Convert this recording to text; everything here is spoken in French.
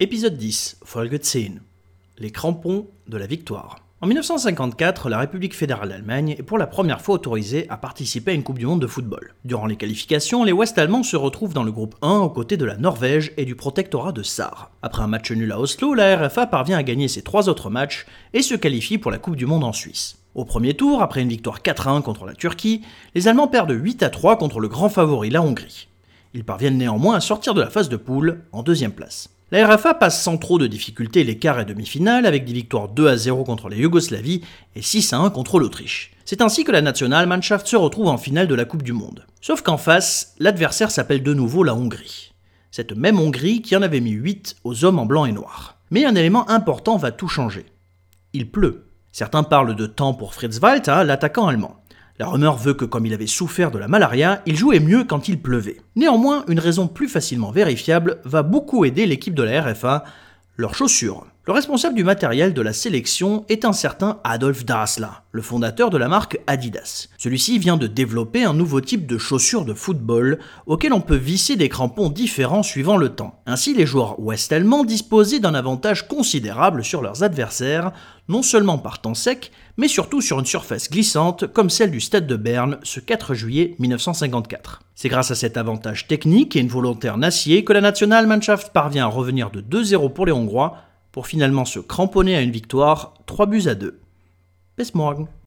Épisode 10, Folge 10. Les crampons de la victoire. En 1954, la République fédérale d'Allemagne est pour la première fois autorisée à participer à une Coupe du Monde de football. Durant les qualifications, les Ouest-Allemands se retrouvent dans le groupe 1 aux côtés de la Norvège et du protectorat de Sarre. Après un match nul à Oslo, la RFA parvient à gagner ses trois autres matchs et se qualifie pour la Coupe du Monde en Suisse. Au premier tour, après une victoire 4-1 contre la Turquie, les Allemands perdent 8-3 contre le grand favori, la Hongrie. Ils parviennent néanmoins à sortir de la phase de poule en deuxième place. La RFA passe sans trop de difficultés les quarts et demi-finales avec des victoires 2 à 0 contre la Yougoslavie et 6 à 1 contre l'Autriche. C'est ainsi que la Nationalmannschaft se retrouve en finale de la Coupe du Monde. Sauf qu'en face, l'adversaire s'appelle de nouveau la Hongrie. Cette même Hongrie qui en avait mis 8 aux hommes en blanc et noir. Mais un élément important va tout changer. Il pleut. Certains parlent de temps pour Fritz Walter, l'attaquant allemand. La rumeur veut que comme il avait souffert de la malaria, il jouait mieux quand il pleuvait. Néanmoins, une raison plus facilement vérifiable va beaucoup aider l'équipe de la RFA, leurs chaussures. Le responsable du matériel de la sélection est un certain Adolf Dassler, le fondateur de la marque Adidas. Celui-ci vient de développer un nouveau type de chaussures de football auquel on peut visser des crampons différents suivant le temps. Ainsi, les joueurs ouest-allemands disposaient d'un avantage considérable sur leurs adversaires, non seulement par temps sec, mais surtout sur une surface glissante comme celle du Stade de Berne ce 4 juillet 1954. C'est grâce à cet avantage technique et une volonté en acier que la Nationalmannschaft parvient à revenir de 2-0 pour les Hongrois pour finalement se cramponner à une victoire 3 buts à 2. Bis morgen.